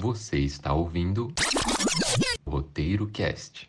Você está ouvindo Roteiro Cast.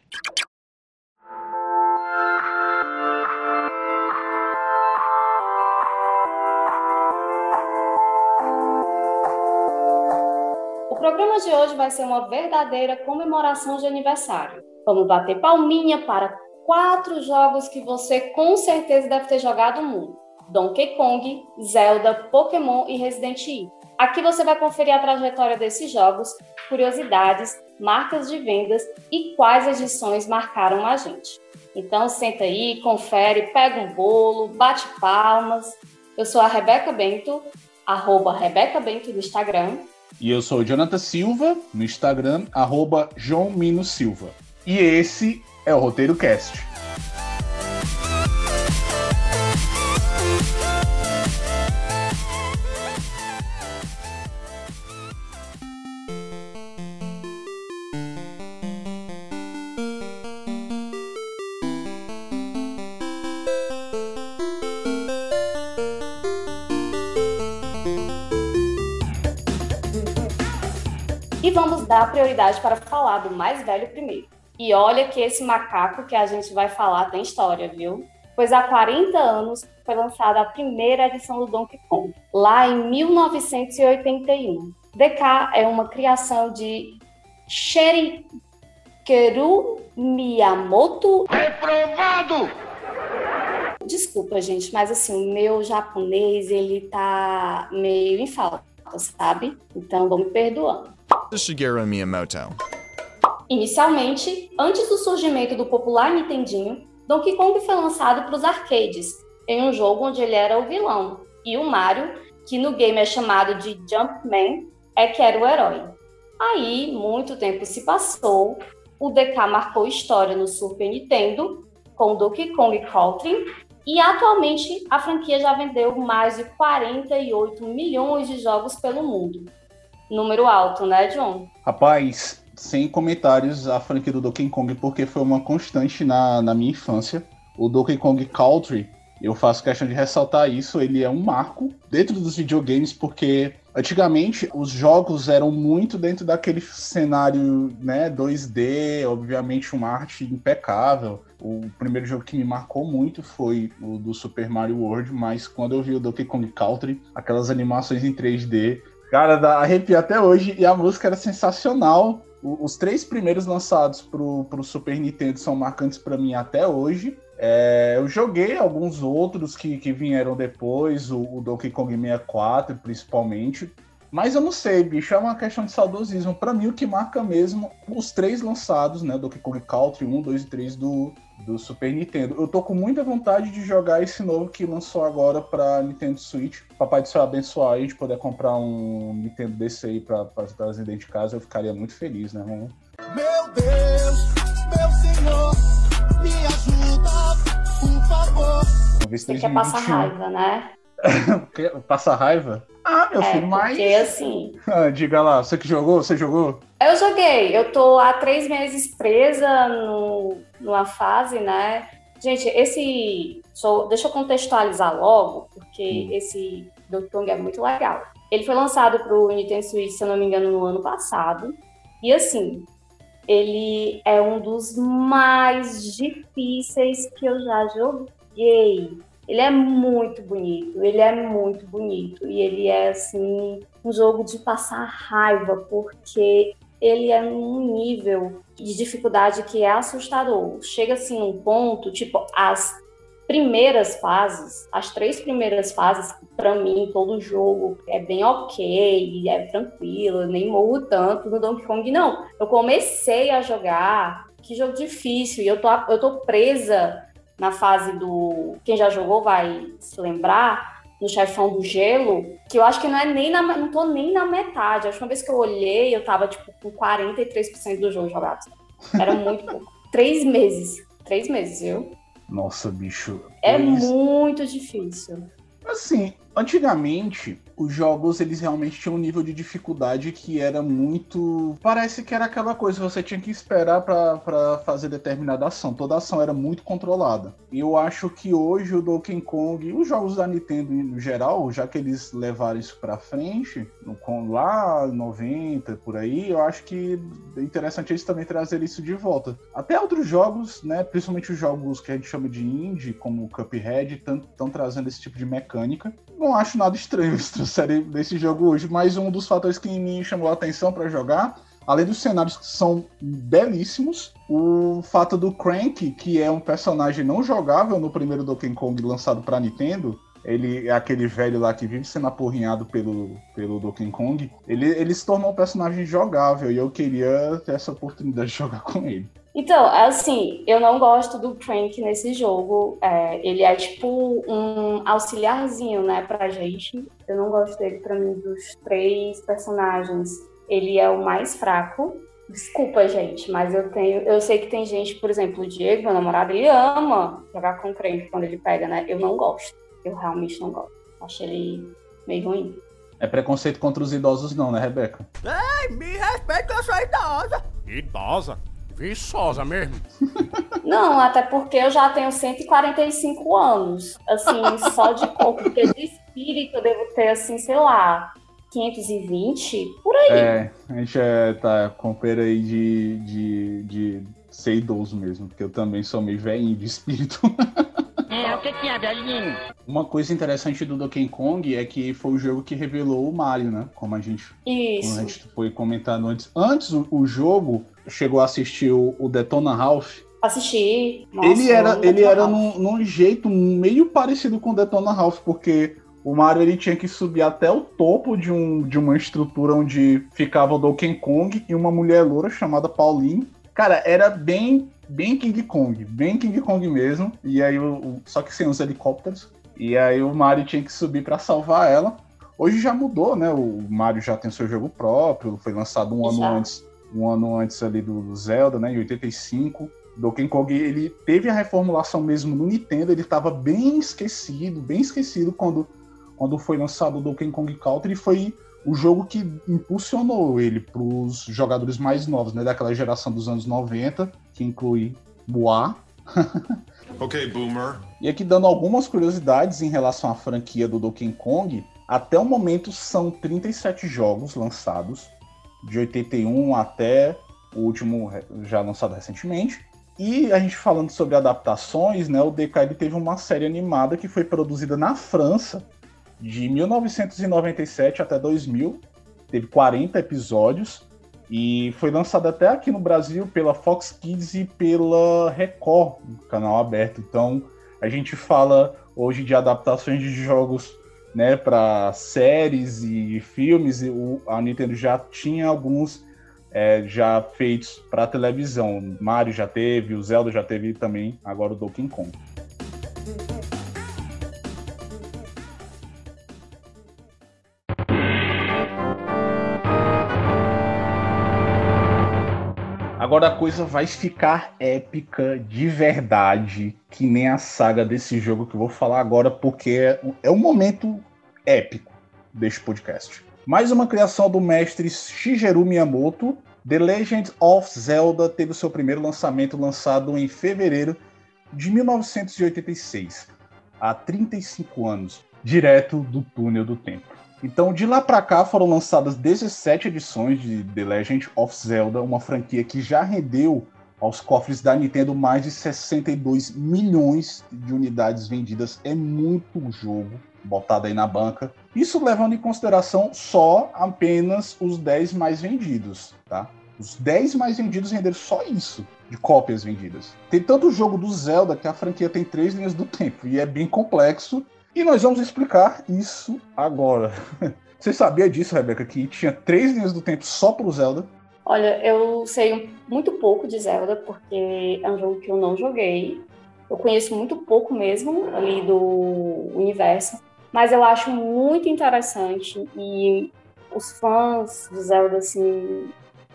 O programa de hoje vai ser uma verdadeira comemoração de aniversário. Vamos bater palminha para quatro jogos que você com certeza deve ter jogado muito: Donkey Kong, Zelda, Pokémon e Resident Evil. Aqui você vai conferir a trajetória desses jogos, curiosidades, marcas de vendas e quais edições marcaram a gente. Então senta aí, confere, pega um bolo, bate palmas. Eu sou a Rebeca Bento, arroba Rebeca Bento no Instagram. E eu sou o Jonathan Silva, no Instagram, arroba João Mino Silva. E esse é o Roteiro Cast. E vamos dar prioridade para falar do mais velho primeiro. E olha que esse macaco que a gente vai falar tem história, viu? Pois há 40 anos foi lançada a primeira edição do Donkey Kong, lá em 1981. DK é uma criação de Shigeru Miyamoto. Reprovado! Desculpa, gente, mas assim, o meu japonês, ele tá meio em falta, sabe? Então, vão me perdoando. Shigeru Miyamoto. Inicialmente, antes do surgimento do popular Nintendinho, Donkey Kong foi lançado para os arcades, em um jogo onde ele era o vilão, e o Mario, que no game é chamado de Jumpman, é que era o herói. Aí, muito tempo se passou, o DK marcou história no Super Nintendo, com Donkey Kong Country, e atualmente a franquia já vendeu mais de 48 milhões de jogos pelo mundo. Número alto, né, John? Rapaz, sem comentários a franquia do Donkey Kong, porque foi uma constante na, na minha infância. O Donkey Kong Country, eu faço questão de ressaltar isso, ele é um marco dentro dos videogames, porque antigamente os jogos eram muito dentro daquele cenário né, 2D, obviamente uma arte impecável. O primeiro jogo que me marcou muito foi o do Super Mario World, mas quando eu vi o Donkey Kong Country, aquelas animações em 3D, Cara, dá arrepia até hoje e a música era sensacional. O, os três primeiros lançados pro, pro Super Nintendo são marcantes para mim até hoje. É, eu joguei alguns outros que, que vieram depois, o, o, Donkey Kong 64 principalmente. Mas eu não sei, bicho, é uma questão de saudosismo. Para mim, o que marca mesmo os três lançados, né? Donkey Kong Country 1, 2 e 3 do, do Super Nintendo. Eu tô com muita vontade de jogar esse novo que lançou agora pra Nintendo Switch. Papai do céu abençoar aí de poder comprar um Nintendo desse aí pra, pra trazer dentro de casa, eu ficaria muito feliz, né, mano? Meu Deus, meu Senhor, me ajuda, por favor. Você quer passar raiva, né? Passa raiva? Ah, meu É, filho, mas. porque assim, Ah, diga lá, você que jogou? Você jogou? Eu joguei, eu tô há três meses presa no, numa fase, né? Gente, esse. só- deixa eu contextualizar logo, porque esse Donkey Kong é muito legal. Ele foi lançado pro Nintendo Switch, se eu não me engano, no ano passado. E assim, ele é um dos mais difíceis que eu já joguei. Ele é muito bonito, ele é muito bonito. E ele é, assim, um jogo de passar raiva, porque ele é num nível de dificuldade que é assustador. Chega assim num ponto, tipo, as primeiras fases, as três primeiras fases, pra mim, todo jogo é bem ok, é tranquilo, nem morro tanto no Donkey Kong, não. Eu comecei a jogar, que jogo difícil, e eu tô, eu tô presa na fase do. Quem já jogou vai se lembrar, no chefão do gelo, que eu acho que não é nem na, não tô nem na metade. A última vez que eu olhei, eu tava tipo com 43% do jogo jogado. Era muito pouco. Três meses. Três meses, viu? Nossa, bicho. É muito difícil. Assim, Antigamente, os jogos eles realmente tinham um nível de dificuldade que era muito. Parece que era aquela coisa, você tinha que esperar para fazer determinada ação. Toda ação era muito controlada. E eu acho que hoje o Donkey Kong e os jogos da Nintendo no geral, já que eles levaram isso para frente, no, lá 90 por aí, eu acho que é interessante eles também trazer isso de volta. Até outros jogos, né, principalmente os jogos que a gente chama de indie, como Cuphead, estão trazendo esse tipo de mecânica. Não acho nada estranho eles trouxerem desse jogo hoje, mas um dos fatores que me chamou a atenção para jogar além dos cenários que são belíssimos, o fato do Crank, que é um personagem não jogável no primeiro Donkey Kong lançado para Nintendo, ele é aquele velho lá que vive sendo apurrinhado pelo, pelo Donkey Kong, ele, ele se tornou um personagem jogável e eu queria ter essa oportunidade de jogar com ele. Então, assim, eu não gosto do Crank nesse jogo. É, ele é tipo um auxiliarzinho, né, pra gente. Eu não gosto dele, pra mim, dos três personagens ele é o mais fraco. Desculpa, gente, mas eu tenho, eu sei que tem gente, por exemplo, o Diego, meu namorado, ele ama jogar com crente quando ele pega, né? Eu não gosto. Eu realmente não gosto. Acho ele meio ruim. É preconceito contra os idosos não, né, Rebeca? Ei, me respeita, eu sou idosa. Idosa? Viçosa mesmo. Não, até porque eu já tenho 145 anos. Assim, só de corpo, porque de espírito eu devo ter, assim, sei lá, 520, por aí. É, a gente é, tá com pera aí de, de, de ser idoso mesmo, porque eu também sou meio velhinho de espírito. É, o que, que é, velhinho? Uma coisa interessante do Donkey Kong é que foi o jogo que revelou o Mario, né? Como a gente, Isso. como a gente foi comentando antes. Antes, o, o jogo chegou a assistir o, o Detona Ralph. Assisti. Nossa, ele era, ele era num, num jeito meio parecido com o Detona Ralph, porque o Mario ele tinha que subir até o topo de, um, de uma estrutura onde ficava o Donkey Kong e uma mulher loura chamada Pauline. Cara, era bem, bem King Kong, bem King Kong mesmo. E aí, o, só que sem os helicópteros. E aí o Mario tinha que subir pra salvar ela. Hoje já mudou, né? O Mario já tem seu jogo próprio, foi lançado um ano Já. antes, um ano antes ali do Zelda, né? Em 85. Donkey Kong, ele teve a reformulação mesmo no Nintendo, ele estava bem esquecido, bem esquecido quando, quando foi lançado o Donkey Kong Country, foi o jogo que impulsionou ele para os jogadores mais novos, né, daquela geração dos anos 90, que inclui Boa. Okay, boomer. E aqui dando algumas curiosidades em relação à franquia do Donkey Kong, até o momento são 37 jogos lançados, de 81 até o último já lançado recentemente. E a gente falando sobre adaptações, né, o DK teve uma série animada que foi produzida na França de 1997 até 2000, teve 40 episódios e foi lançada até aqui no Brasil pela Fox Kids e pela Record, canal aberto. Então, a gente fala hoje de adaptações de jogos né, para séries e filmes, e o, a Nintendo já tinha alguns é, já feitos para televisão. Mario já teve, o Zelda já teve também, agora o Donkey Kong. Agora a coisa vai ficar épica de verdade, que nem a saga desse jogo que eu vou falar agora, porque é, é um momento épico deste podcast. Mais uma criação do mestre Shigeru Miyamoto, The Legend of Zelda teve o seu primeiro lançamento lançado em fevereiro de 1986, há 35 anos, direto do túnel do tempo. Então, de lá pra cá foram lançadas 17 edições de The Legend of Zelda, uma franquia que já rendeu aos cofres da Nintendo mais de 62 milhões de unidades vendidas. É muito jogo botado aí na banca. Isso levando em consideração só apenas os 10 mais vendidos, tá? Os 10 mais vendidos renderam só isso de cópias vendidas. Tem tanto jogo do Zelda que a franquia tem três linhas do tempo e é bem complexo. E nós vamos explicar isso agora. Você sabia disso, Rebeca, que tinha três linhas do tempo só pro Zelda? Olha, eu sei muito pouco de Zelda, porque é um jogo que eu não joguei. Eu conheço muito pouco mesmo ali do universo, mas eu acho muito interessante e os fãs do Zelda, assim,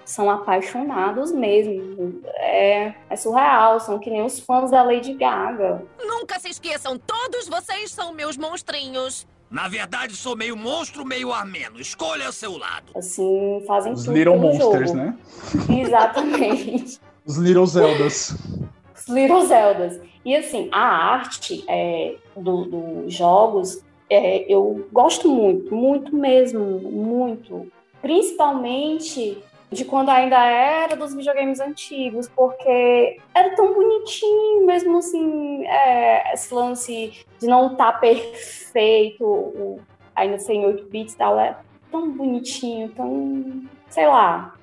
são apaixonados mesmo. É, é surreal, são que nem os fãs da Lady Gaga. Nunca se esqueçam, todos vocês são meus monstrinhos. Na verdade, sou meio monstro, meio ameno. Escolha seu lado. Assim, fazem Os tudo Little pelo Monsters, jogo. né? Exatamente. Os Little Zeldas. Os Little Zeldas. E assim, a arte é, do- dos jogos, é, eu gosto muito, muito mesmo, muito. Principalmente de quando ainda era dos videogames antigos, porque era tão bonitinho, mesmo assim, é, esse lance de não estar perfeito, o- ainda sem 8 bits e tal, é tão bonitinho, tão. sei lá.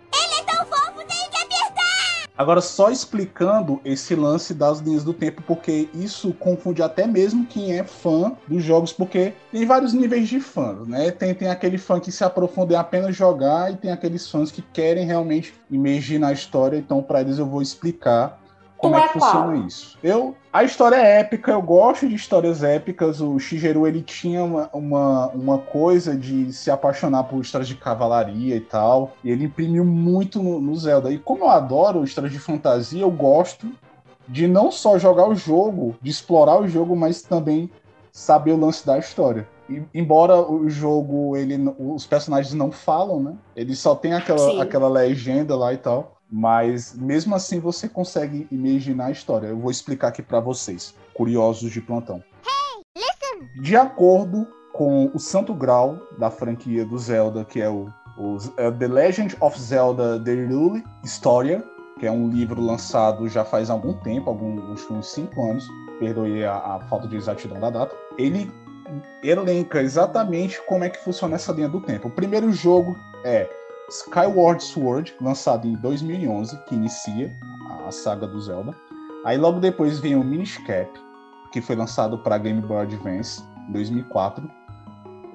Agora, só explicando esse lance das linhas do tempo, porque isso confunde até mesmo quem é fã dos jogos, porque tem vários níveis de fãs, né? Tem, tem aquele fã que se aprofunda em apenas jogar e tem aqueles fãs que querem realmente imergir na história. Então, para eles, eu vou explicar como é é que qual? funciona isso. Eu, a história é épica, eu gosto de histórias épicas. O Shigeru ele tinha uma, uma, uma coisa de se apaixonar por histórias de cavalaria e tal. E ele imprimiu muito no, no Zelda. E como eu adoro histórias de fantasia, eu gosto de não só jogar o jogo, de explorar o jogo, mas também saber o lance da história. Embora o jogo, ele, os personagens não falam, né? Ele só tem aquela, Sim. aquela legenda lá e tal. Mas mesmo assim você consegue imaginar a história. Eu vou explicar aqui pra vocês, curiosos de plantão. De acordo com o Santo Grau da franquia do Zelda, que é o, o é The Legend of Zelda The Hyrule Historia, que é um livro lançado já faz algum tempo, alguns uns 5 anos, perdoe a, a falta de exatidão da data. Ele elenca exatamente como é que funciona essa linha do tempo. O primeiro jogo é Skyward Sword, lançado em 2011, que inicia a, saga do Zelda. Aí logo depois vem o Minish Cap, que foi lançado para Game Boy Advance em 2004.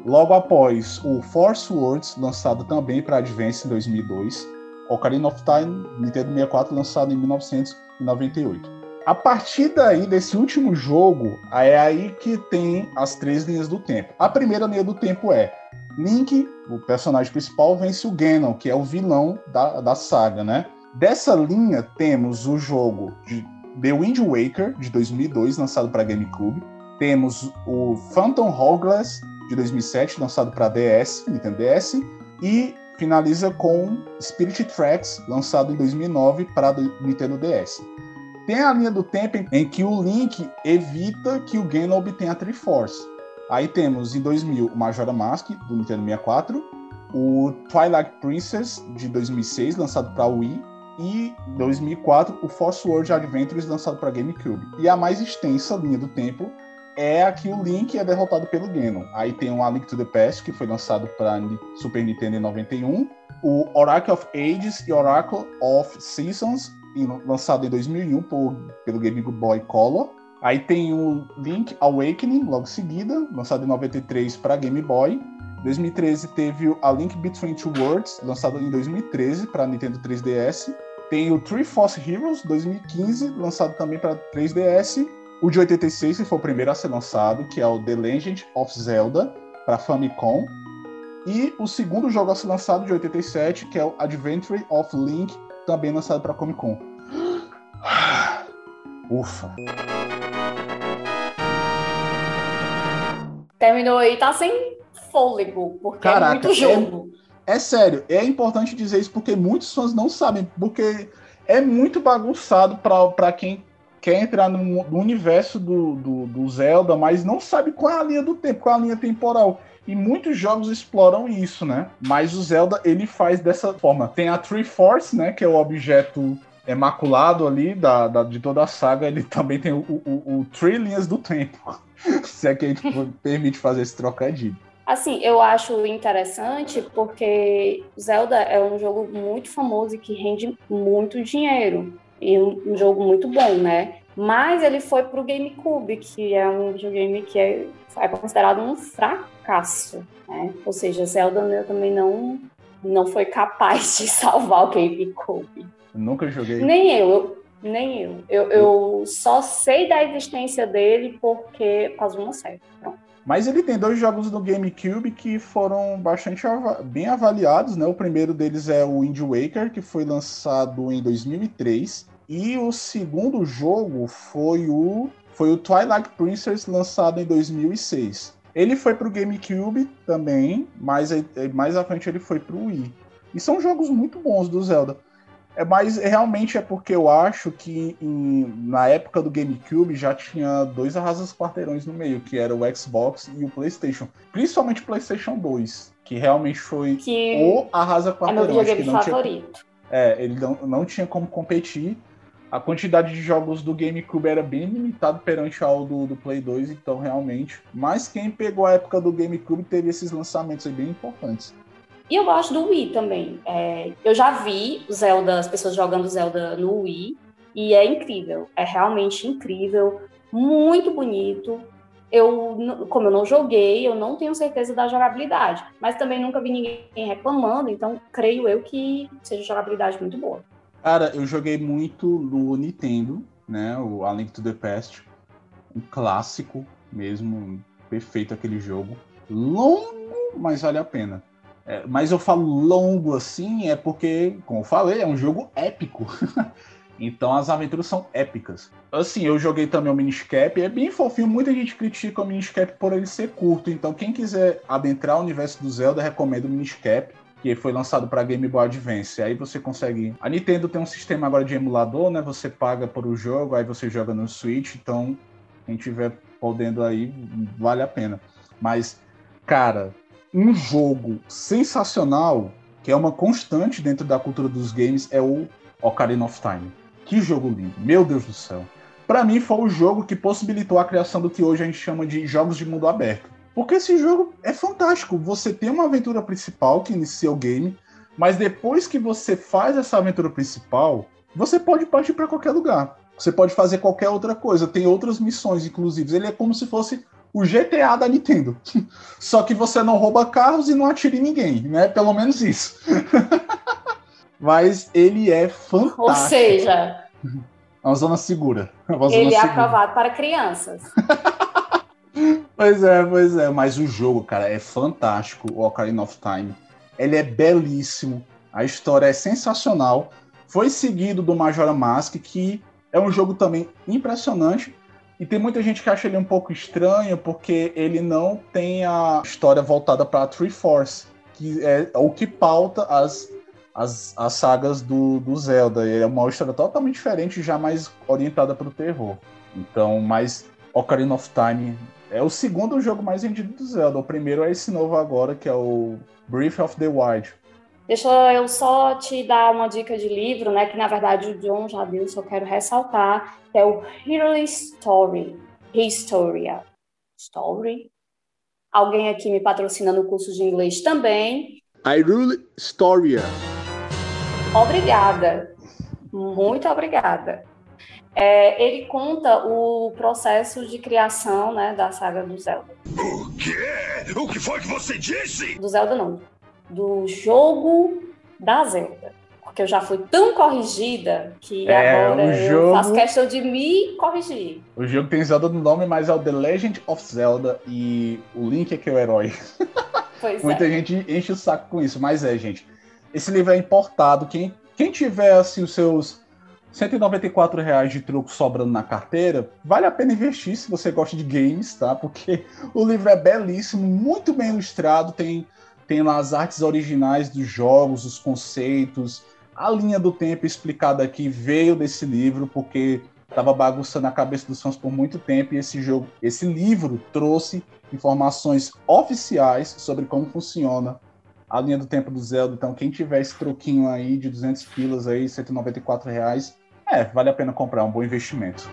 Logo após o Force Words, lançado também para Advance em 2002. Ocarina of Time, Nintendo 64, lançado em 1998. A partir daí, desse último jogo, é aí que tem as três linhas do tempo. A primeira linha do tempo é Link, o personagem principal, vence o Ganon, que é o vilão da, da saga, né? Dessa linha, temos o jogo de The Wind Waker, de 2002, lançado para GameCube. Temos o Phantom Hourglass, de 2007, lançado para DS, Nintendo DS. E finaliza com Spirit Tracks, lançado em 2009 para Nintendo DS. Tem a linha do tempo em- que o Link evita que o Ganon obtenha a Triforce. Aí temos em 2000 o Majora Mask do Nintendo 64, o Twilight Princess de 2006 lançado para Wii e 2004 o Force World Adventures lançado para GameCube. E a mais extensa linha do tempo é a que o Link é derrotado pelo Ganon. Aí tem o A Link to the Past que foi lançado para Super Nintendo em 91, o Oracle of Ages e Oracle of Seasons lançado em 2001 por, pelo Game Boy Color. Aí tem o Link Awakening, logo seguida, lançado em 93 para Game Boy. 2013 teve A Link Between Two Worlds, lançado em 2013 para Nintendo 3DS. Tem o Three Force Heroes 2015, lançado também para 3DS. O de 86, que foi o primeiro a ser lançado, que é o The Legend of Zelda para Famicom. E o segundo jogo a ser lançado de 87, que é o Adventure of Link, também lançado para Comic Con. Ufa. Terminou aí, tá sem fôlego, porque Caraca, é muito jogo. É sério, é importante dizer isso porque muitos fãs não sabem, porque é muito bagunçado pra- pra quem quer entrar no, no universo do, do, do Zelda, mas não sabe qual é a linha do tempo, qual é a linha temporal. E muitos jogos exploram isso, né? Mas o Zelda, ele faz dessa forma. Tem a Triforce, né? Que é o objeto emaculado ali da, da- de toda a saga. Ele também tem o, o, o, o Linhas do Tempo. Se é que a gente permite fazer esse trocadilho. Assim, eu acho interessante porque Zelda é um jogo muito famoso e que rende muito dinheiro. E um, um jogo muito bom, né? Mas ele foi pro GameCube, que é um videogame que é, é considerado um fracasso, né? Ou seja, Zelda também não, não foi capaz de salvar o GameCube. Nunca joguei. Nem eu, eu- nem eu. Eu, eu só sei da existência dele porque de uma série. Pronto. Mas ele tem dois jogos no GameCube que foram bastante ava- bem avaliados, né? O primeiro deles é o Wind Waker, que foi lançado em 2003, e o segundo jogo foi o foi o Twilight Princess, lançado em 2006. Ele foi pro GameCube também, mas mais à frente ele foi pro Wii. E são jogos muito bons do Zelda. É, mas realmente é porque eu acho que em, na época do GameCube já tinha dois arrasas quarteirões no meio, que era o Xbox e o PlayStation. Principalmente o PlayStation 2, que realmente foi Que o arrasa quarteirão. é meu que não tinha favorito. é, ele não, não tinha como competir. A quantidade de jogos do GameCube era bem limitado perante ao do, do Play 2, então realmente. Mas quem pegou a época do GameCube teve esses lançamentos aí bem importantes. E eu gosto do Wii também. É, eu já vi o Zelda, as pessoas jogando Zelda no Wii, e é incrível. É realmente incrível, muito bonito. Eu, como eu não joguei, eu não tenho certeza da jogabilidade, mas também nunca vi ninguém reclamando, então creio eu que seja jogabilidade muito boa. Cara, eu joguei muito no Nintendo, né? O A Link to the Past. Um clássico mesmo, perfeito aquele jogo. Longo, mas vale a pena. É, mas eu falo longo assim, é porque, como eu falei, é um jogo épico. então as aventuras são épicas. Assim, eu joguei também o Miniscap, é bem fofinho. Muita gente critica o Miniscap por ele ser curto. Então, quem quiser adentrar o universo do Zelda, recomendo o Miniscap que foi lançado para Game Boy Advance. Aí você consegue. A Nintendo tem um sistema agora de emulador, né? Você paga por o jogo, aí você joga no Switch. Então, quem tiver podendo aí, vale a pena. Mas, cara, um jogo sensacional, que é uma constante dentro da cultura dos games, é o Ocarina of Time. Que jogo lindo, meu Deus do céu. Para mim, foi o jogo que possibilitou a criação do que hoje a gente chama de jogos de mundo aberto. Porque esse jogo é fantástico. Você tem uma aventura principal que inicia o game, mas depois que você faz essa aventura principal, você pode partir para qualquer lugar. Você pode fazer qualquer outra coisa. Tem outras missões, inclusive. Ele é como se fosse o GTA da Nintendo. Só que você não rouba carros e não atira em ninguém, né? Pelo menos isso. mas ele é fantástico. Ou seja, É uma zona segura. É uma zona ele é segura. aprovado para crianças. Pois é, pois é. Mas o jogo, cara, é fantástico, o Ocarina of Time. Ele é belíssimo. A história é sensacional. Foi seguido do Majora Mask, que é um jogo também impressionante. E tem muita gente que acha ele um pouco estranho, porque ele não tem a história voltada para a Tree Force, que é o que pauta as, as, as sagas do, do Zelda. Ele é uma história totalmente diferente, já mais orientada para o terror. Então, mas Ocarina of Time é o segundo jogo mais vendido do Zelda. O primeiro é esse novo agora, que é o Breath of the Wild. Deixa eu só te dar uma dica de livro, né? Que na verdade o John já deu, só quero ressaltar, que é o Hero Story. Historia. Story. Alguém aqui me patrocina no curso de inglês também. Hyrule Storia. Obrigada. Muito obrigada. É, ele conta o processo de criação né, da saga do Zelda. O quê? O que foi que você disse? Do Zelda não. Do jogo da Zelda. Porque eu já fui tão corrigida que É, agora o eu jogo- faço questão de me corrigir. O jogo tem Zelda no nome, mas é o The Legend of Zelda e o Link é que é o herói. Pois Muita é. gente enche o saco com isso, mas é, gente. Esse livro é importado. Quem, quem tiver assim os seus 194 reais de troco sobrando na carteira, vale a pena investir se você gosta de games, tá? Porque o livro é belíssimo, muito bem ilustrado, tem, tem lá as artes originais dos jogos, os conceitos, a linha do tempo explicada aqui veio desse livro, porque estava bagunçando a cabeça dos fãs por muito tempo e esse jogo, esse livro trouxe informações oficiais sobre como funciona a linha do tempo do Zelda. Então, quem tiver esse troquinho aí de 200 pilas aí, 194 reais, é, vale a pena comprar, é um bom investimento.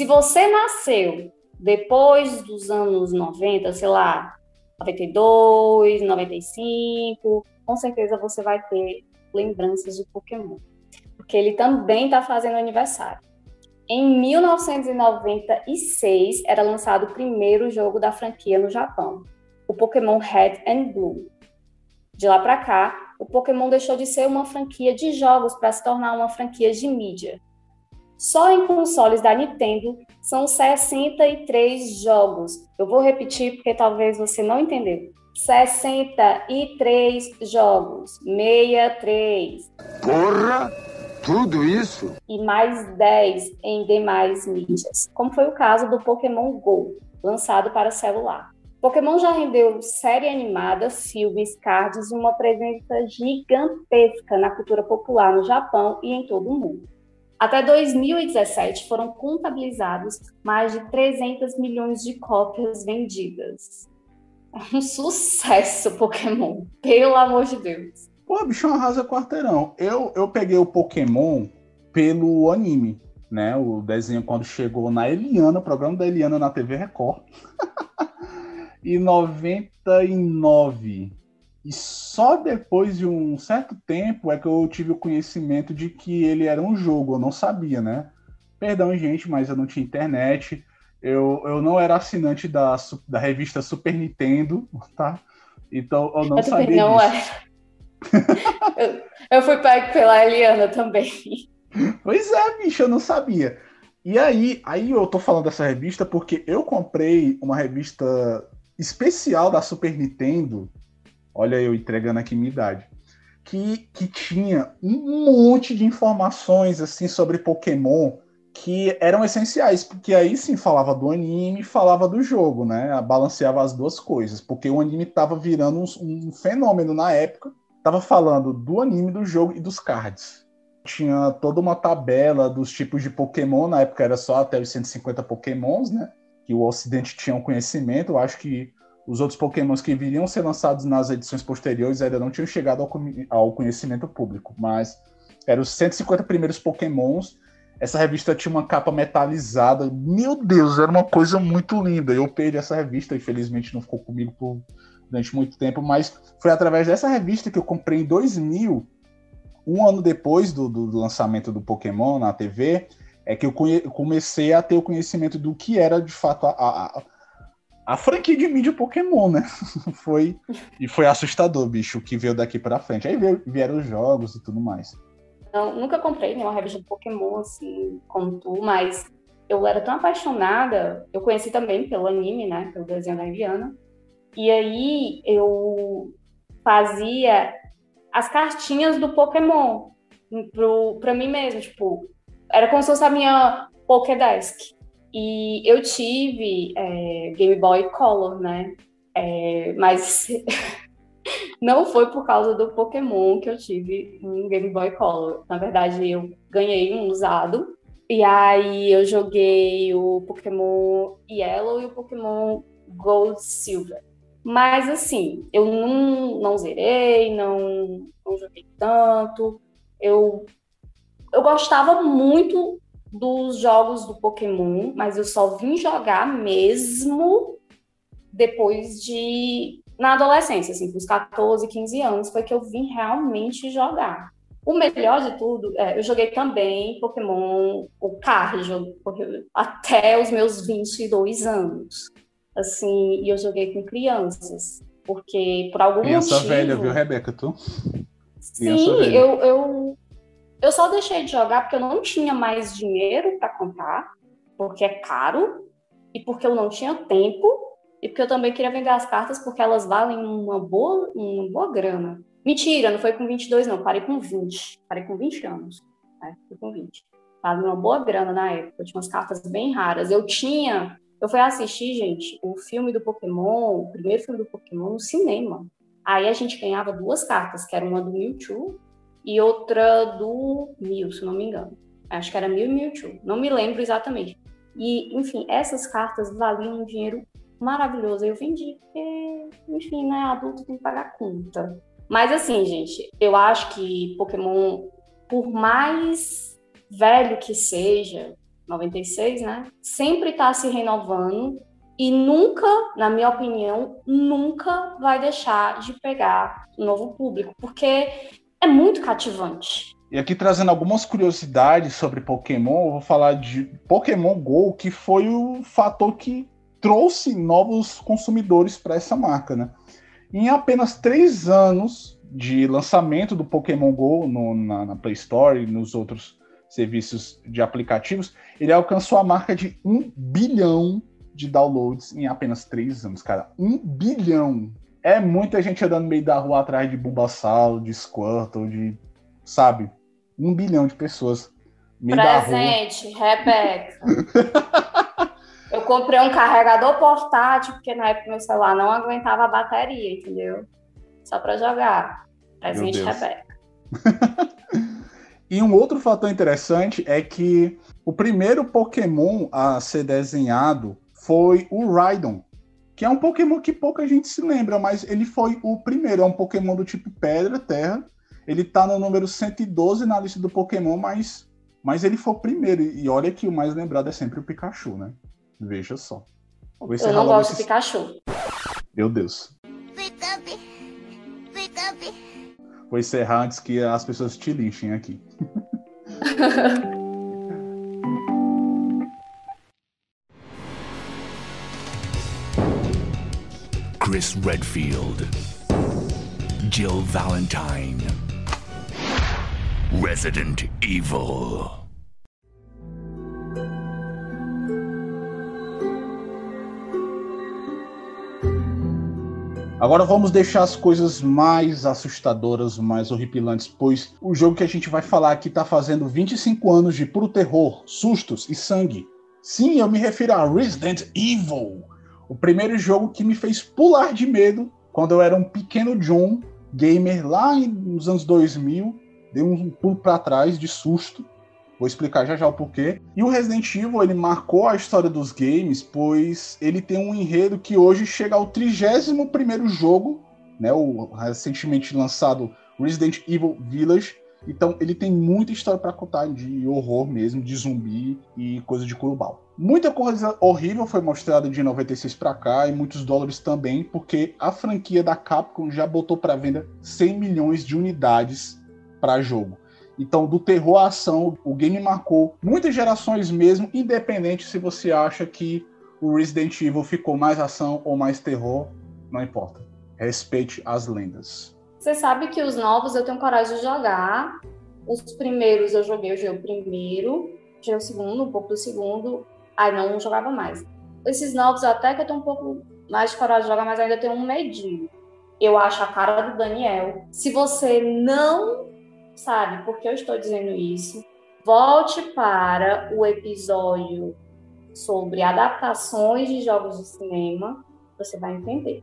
Se você nasceu depois dos anos 90, sei lá, 92, 95, com certeza você vai ter lembranças de Pokémon. Porque ele também está fazendo aniversário. Em 1996 era lançado o primeiro jogo da franquia no Japão, o Pokémon Red and Blue. De lá para cá, o Pokémon deixou de ser uma franquia de jogos para se tornar uma franquia de mídia. Só em consoles da Nintendo são 63 jogos. Eu vou repetir porque talvez você não entendeu. 63 jogos. 63. Porra! Tudo isso? E mais 10 em demais mídias. Como foi o caso do Pokémon Go, lançado para celular. Pokémon já rendeu série animada, filmes, cards e uma presença gigantesca na cultura popular no Japão e em todo o mundo. Até 2017 foram contabilizados mais de 300 milhões de cópias vendidas. É um sucesso Pokémon, pelo amor de Deus. Pô, bichão arrasa quarteirão. Eu, eu peguei o Pokémon pelo anime, né? O desenho quando chegou na Eliana, o programa da Eliana na TV Record. em 99. E só depois de um certo tempo é que eu tive o conhecimento de que ele era um jogo. Eu não sabia, né? Perdão, gente, mas eu não tinha internet. Eu, eu não era assinante da, da revista Super Nintendo, tá? Então eu não eu sabia não disso. eu, eu fui pego pela Eliana também. Pois é, bicho, eu não sabia. E aí, aí eu tô falando dessa revista porque eu comprei uma revista especial da Super Nintendo, olha eu entregando aqui minha idade, que, que tinha um monte de informações assim sobre Pokémon que eram essenciais, porque aí sim falava do anime falava do jogo, né? Balanceava as duas coisas, porque o anime estava virando um, um, fenômeno na época, estava falando do anime, do jogo e dos cards. Tinha toda uma tabela dos tipos de Pokémon, na época era só até os 150 Pokémons, né? que o Ocidente tinha um conhecimento. Eu acho que os outros Pokémons que viriam ser lançados nas edições posteriores ainda não tinham chegado ao, ao conhecimento público, mas eram os 150 primeiros Pokémons. Essa revista tinha uma capa metalizada. Meu Deus, era uma coisa muito linda. Eu perdi essa revista, infelizmente não ficou comigo por, durante muito tempo, mas foi através dessa revista que eu comprei em 2000, um ano depois do, do lançamento do Pokémon na TV, é que eu comecei a ter o conhecimento do que era de fato a, a, a franquia de mídia Pokémon, né? foi e foi assustador, bicho, o que veio daqui para frente. Aí vieram os jogos e tudo mais. Não, nunca comprei nenhuma revista de Pokémon assim como tu, mas eu era tão apaixonada, eu conheci também pelo anime, né, pelo desenho da Indiana. E aí eu fazia as cartinhas do Pokémon para mim mesmo, tipo, era como se fosse a minha Pokédesk. E eu tive é, Game Boy Color, né? É, mas não foi por causa do Pokémon que eu tive um Game Boy Color. Na verdade, eu ganhei um usado. E aí eu joguei o Pokémon Yellow e o Pokémon Gold Silver. Mas assim, eu não, não zerei, não, não joguei tanto. Eu eu gostava muito dos jogos do Pokémon, mas eu só vim jogar mesmo depois de. Na adolescência, assim, com os 14, 15 anos, foi que eu vim realmente jogar. O melhor de tudo, é, eu joguei também Pokémon, o card, até os meus 22 anos. Assim, e eu joguei com crianças. Porque, por algum Criança motivo... velha, viu, Rebeca, tu? Sim, eu, eu, eu só deixei de jogar porque eu não tinha mais dinheiro para comprar, porque é caro, e porque eu não tinha tempo, e porque eu também queria vender as cartas porque elas valem uma boa, uma boa grana. Mentira, não foi com 22 não, parei com 20. Parei com 20 anos. Né? Fui com 20. Vale uma boa grana na época, eu tinha umas cartas bem raras. Eu tinha, eu fui assistir, gente, o filme do Pokémon, o primeiro filme do Pokémon no cinema. Aí a gente ganhava duas cartas, que era uma do Mewtwo e outra do Mil, se não me engano. Acho que era Mil e Mewtwo, não me lembro exatamente. E, enfim, essas cartas valiam um dinheiro maravilhoso. Eu vendi porque, enfim, né, adulto tem que pagar conta. Mas assim, gente, eu acho que Pokémon, por mais velho que seja, 96, né, sempre está se renovando e nunca, na minha opinião, nunca vai deixar de pegar um novo público, porque é muito cativante. E aqui trazendo algumas curiosidades sobre Pokémon, eu vou falar de Pokémon Go, que foi o fator que trouxe novos consumidores para essa marca, né? Em apenas três anos de lançamento do Pokémon GO no, na, na, Play Store e nos outros serviços de aplicativos, ele alcançou a marca de um bilhão de downloads em apenas três anos, cara. Um bilhão! É muita gente andando no meio da rua atrás de Bulbasaur, de Squirtle, de. Sabe? Um bilhão de pessoas. Presente, Rebeca. Eu comprei um carregador portátil, porque na época meu celular não aguentava a bateria, entendeu? Só para jogar. Presente Rebeca. e um outro fator interessante é que o primeiro Pokémon a ser desenhado foi o Rhydon, que é um Pokémon que pouca gente se lembra, mas ele foi o primeiro. É um Pokémon do tipo Pedra, Terra. Ele tá no número 112 na lista do Pokémon, mas, mas ele foi o primeiro. E olha que o mais lembrado é sempre o Pikachu, né? Veja só. Eu não gosto de Pikachu. Meu Deus. Vou encerrar antes que as pessoas te lixem aqui. Chris Redfield, Jill Valentine, Resident Evil. Agora vamos deixar as coisas mais assustadoras, mais horripilantes, pois o jogo que a gente vai falar aqui está fazendo 25 anos de puro terror, sustos e sangue. Sim, eu me refiro a Resident Evil, o primeiro jogo que me fez pular de medo quando eu era um pequeno John gamer lá nos anos 2000, dei um pulo para trás de susto Vou explicar já já o porquê. E o Resident Evil, ele marcou a história dos games, pois ele tem um enredo que hoje chega ao 31º jogo, né, o recentemente lançado Resident Evil Village. Então ele tem muita história para contar de horror mesmo, de zumbi e coisa de curubal. Muita coisa horrível foi mostrada de 96 para cá e muitos dólares também, porque a franquia da Capcom já botou para venda 100 milhões de unidades para jogo. Então, do terror à ação, o game marcou muitas gerações mesmo, independente se você acha que o Resident Evil ficou mais ação ou mais terror, não importa. Respeite as lendas. Você sabe que os novos eu tenho coragem de jogar. Os primeiros eu joguei, eu joguei o primeiro, joguei o segundo, um pouco do segundo, aí não, não jogava mais. Esses novos até que eu tenho um pouco mais de coragem de jogar, mas ainda tenho um medinho. Eu acho a cara do Daniel. Se você não sabe por que eu estou dizendo isso? Volte para o episódio sobre adaptações de jogos de cinema, você vai entender.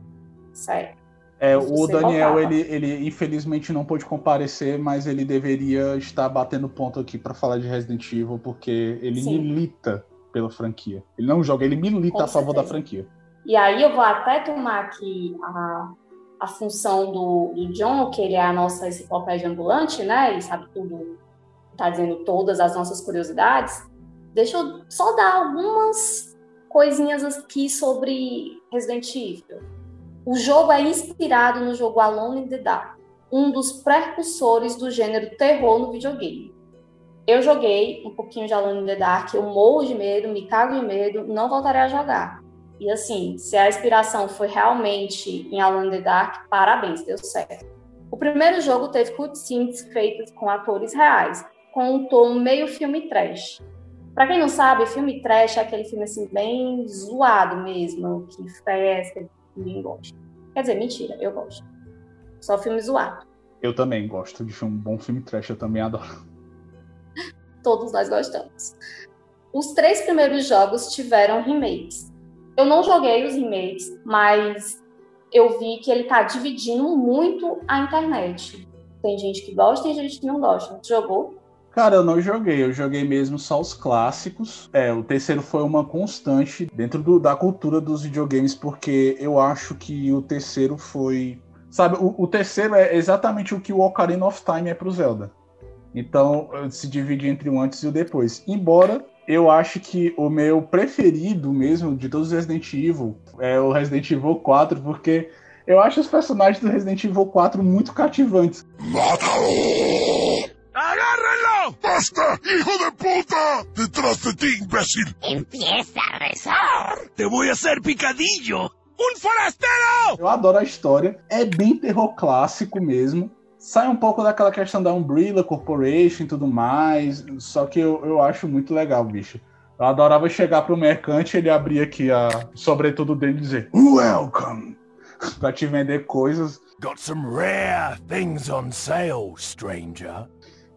Certo? É, o Daniel, ele, ele infelizmente não pôde comparecer, mas ele deveria estar batendo ponto aqui para falar de Resident Evil, porque ele Sim. milita pela franquia. Ele não joga, ele milita Com a favor certeza. da franquia. E aí eu vou até tomar aqui a a função do, do, John, que ele é a nossa enciclopédia ambulante, né? Ele sabe tudo, tá dizendo todas as nossas curiosidades. Deixa eu só dar algumas coisinhas aqui sobre Resident Evil. O jogo é inspirado no jogo Alone in the Dark, um dos precursores do gênero terror no videogame. Eu joguei um pouquinho de Alone in the Dark, eu morro de medo, me cago de medo, não voltarei a jogar. E assim, se a inspiração foi realmente em Alan the Dark, parabéns, deu certo. O primeiro jogo teve cutscenes feitas com atores reais, com um tom meio filme trash. Para quem não sabe, filme trash é aquele filme assim bem zoado mesmo, que fresca, ninguém gosta. Quer dizer, mentira, eu gosto. Só filme zoado. Eu também gosto de um bom filme trash, eu também adoro. Todos nós gostamos. Os três primeiros jogos tiveram remakes. Eu não joguei os remakes, mas eu vi que ele tá dividindo muito a internet. Tem gente que gosta tem gente que não gosta. Jogou? Cara, eu não joguei, eu joguei mesmo só os clássicos. É, o terceiro foi uma constante dentro do, da cultura dos videogames, porque eu acho que o terceiro foi. Sabe, o, o terceiro é exatamente o que o Ocarina of Time é pro Zelda. Então, se divide entre o antes e o depois. Embora eu acho que o meu preferido mesmo de todos os Resident Evil é o Resident Evil 4, porque eu acho os personagens do Resident Evil 4 muito cativantes. ¡Mátalo! ¡Agárrenlo! ¡Basta, hijo de puta! ¡Detrás de ti, imbécil! Empieza a rezar. Te voy a hacer picadillo. Um forasteiro! Eu adoro a história. É bem terror clássico mesmo. Sai um pouco daquela questão da Umbrella Corporation e tudo mais. Só que eu, eu acho muito legal, bicho. Eu adorava chegar pro mercante, ele abrir aqui a sobretudo dele e dizer Welcome! pra te vender coisas. Got some rare things on sale, stranger.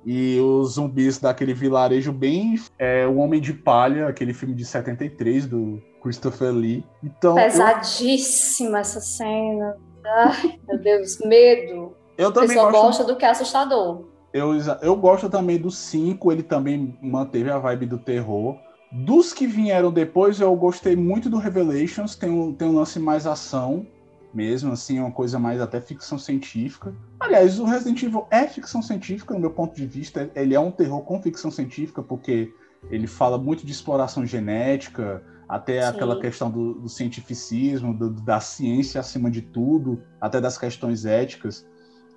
E os zumbis daquele vilarejo bem. É, o Homem de Palha, aquele filme de 73 do Christopher Lee. Então, Pesadíssima eu... essa cena. Ai, meu Deus, medo. Eu também gosto... gosto do que é assustador. Eu, eu gosto também do 5, ele também manteve a vibe do terror. Dos que vieram depois, eu gostei muito do Revelations, tem um, tem um lance mais ação mesmo, assim, uma coisa mais até ficção científica. Aliás, o Resident Evil é ficção científica, no meu ponto de vista, ele é um terror com ficção científica, porque ele fala muito de exploração genética, até Sim. aquela questão do, do cientificismo, do, da ciência acima de tudo, até das questões éticas.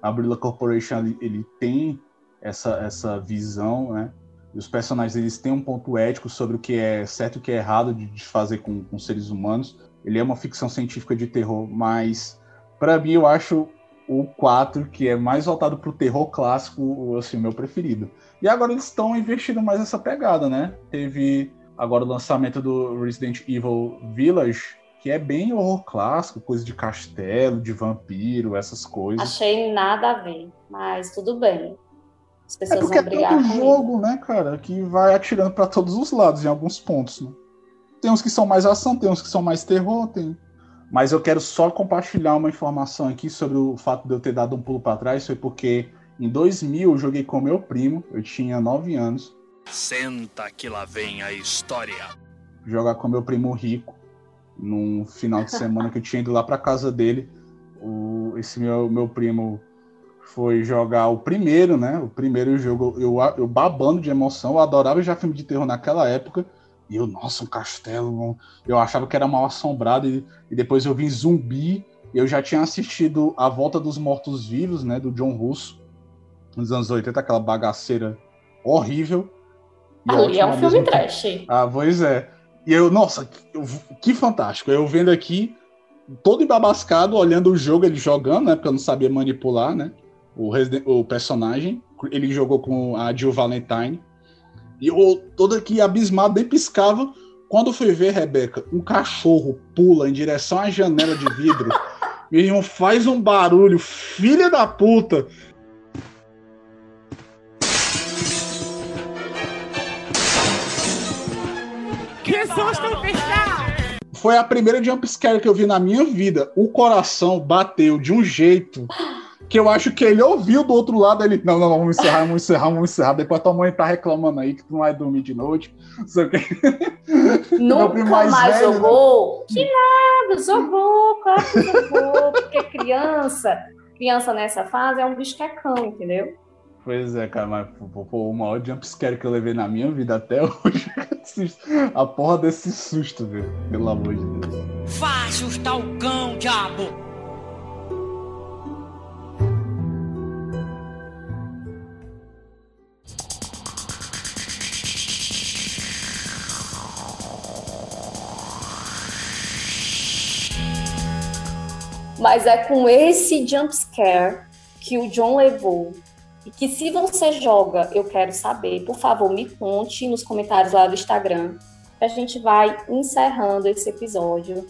A Umbrella Corporation ele, tem essa, essa visão, né? E os personagens eles têm um ponto ético sobre o que é certo e o que é errado de, de fazer com, com seres humanos. Ele é uma ficção científica de terror, mas para mim eu acho o 4, que é mais voltado pro terror clássico, assim, meu preferido. E agora eles estão investindo mais nessa pegada, né? Teve agora o lançamento do Resident Evil Village, que é bem horror clássico, coisa de castelo, de vampiro, essas coisas. Achei nada a ver, mas tudo bem. As pessoas é porque vão brigar é todo jogo, né, cara, que vai atirando para todos os lados em alguns pontos, né? Tem uns que são mais ação, tem uns que são mais terror, tem. Mas eu quero só compartilhar uma informação aqui sobre o fato de eu ter dado um pulo para trás. Foi porque em 2000 eu joguei com meu primo, eu tinha 9 anos. Senta que lá vem a história. Jogar com meu primo rico, num final de semana que eu tinha ido lá para casa dele. O, esse meu, meu primo foi jogar o primeiro, né? O primeiro jogo, eu, eu babando de emoção. Eu adorava já filme de terror naquela época. E eu, nossa, um castelo. Eu achava que era mal assombrado. E, e depois eu vi zumbi. Eu já tinha assistido A Volta dos Mortos-Vivos, né? Do John Russo. Nos anos 80, aquela bagaceira horrível. Ali é um filme trash. Ah, pois é. E eu, nossa, que, fantástico. Eu vendo aqui, todo embabascado, olhando o jogo, ele jogando, né? Porque eu não sabia manipular, né? O, o personagem. Ele jogou com a Jill Valentine. E eu todo aqui abismado, nem piscava. Quando fui ver, Rebeca, um cachorro pula em direção à janela de vidro. Meu irmão faz um barulho, filha da puta. Que susto, pessoal! Foi a primeira jumpscare que eu vi na minha vida. O coração bateu de um jeito que eu acho que ele ouviu do outro lado, ele, não, não, vamos encerrar, vamos encerrar, vamos encerrar, depois tua mãe tá reclamando aí que tu não vai dormir de noite, não sei o que. Nunca mais, mais velho, jogou? Né? Que nada, jogou, claro que jogou, porque criança, criança nessa fase é um bicho que é cão, entendeu? Pois é, cara, mas pô, o maior jumpscare que eu levei na minha vida até hoje, a porra desse susto, velho, pelo amor de Deus. Vá assustar o cão, diabo! Mas é com esse jump scare que o John levou. E que se você joga, eu quero saber. Por favor, me conte nos comentários lá do Instagram. A gente vai encerrando esse episódio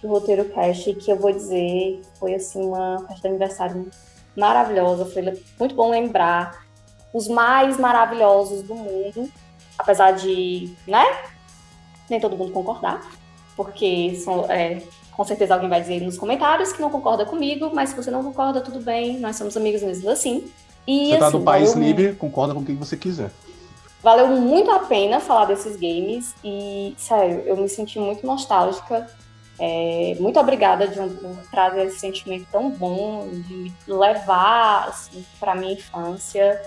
do Roteiro Cast, que eu vou dizer, foi assim uma festa de aniversário maravilhosa. Foi muito bom lembrar os mais maravilhosos do mundo. Apesar de, né? Nem todo mundo concordar. Porque são, é, com certeza alguém vai dizer nos comentários que não concorda comigo, mas se você não concorda, tudo bem, nós somos amigos mesmo assim. E, você tá assim, no país livre, concorda com quem você quiser. Valeu muito a pena falar desses games e, sério, eu me senti muito nostálgica. É, muito obrigada de trazer esse sentimento tão bom, de me levar assim, para minha infância,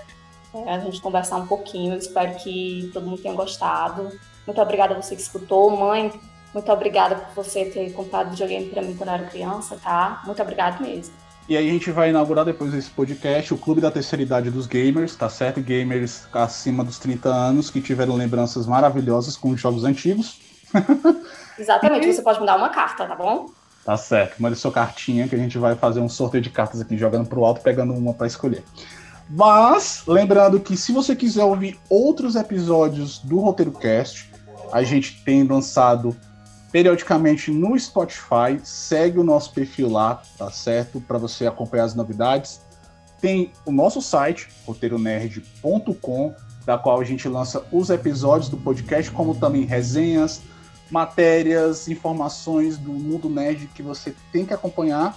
é, a gente conversar um pouquinho. Eu espero que todo mundo tenha gostado. Muito obrigada a você que escutou. Mãe, muito obrigada por você ter comprado videogame para mim quando eu era criança, tá? Muito obrigado mesmo. E aí a gente vai inaugurar depois desse podcast o Clube da Terceira Idade dos Gamers, tá certo? Gamers acima dos 30 anos que tiveram lembranças maravilhosas com jogos antigos. Exatamente, você pode me dar uma carta, tá bom? Tá certo. Mande sua cartinha que a gente vai fazer um sorteio de cartas aqui, jogando pro alto, pegando uma para escolher. Mas, lembrando que se você quiser ouvir outros episódios do Roteiro Cast, a gente tem lançado periodicamente no Spotify. Segue o nosso perfil lá, tá certo? Para você acompanhar as novidades. Tem o nosso site, roteironerd.com, da qual a gente lança os episódios do podcast, como também resenhas, matérias, informações do mundo nerd que você tem que acompanhar.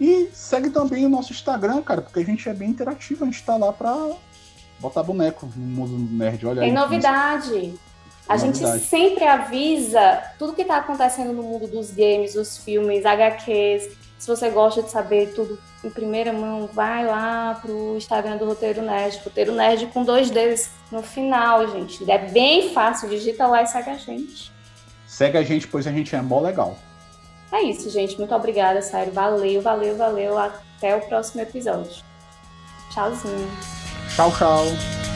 E segue também o nosso Instagram, cara, porque a gente é bem interativo, a gente tá lá pra botar boneco no mundo nerd. Olha Tem aí, novidade. A gente novidade. sempre avisa tudo que está acontecendo no mundo dos games, dos filmes, HQs. Se você gosta de saber tudo em primeira mão, vai lá pro Instagram do Roteiro Nerd. Roteiro Nerd com dois Ds no final, gente. É bem fácil, digita lá e segue a gente. Segue a gente, pois a gente é mó legal. É isso, gente. Muito obrigada, sério. Valeu, valeu, valeu. Até o próximo episódio. Tchauzinho. Tchau, tchau.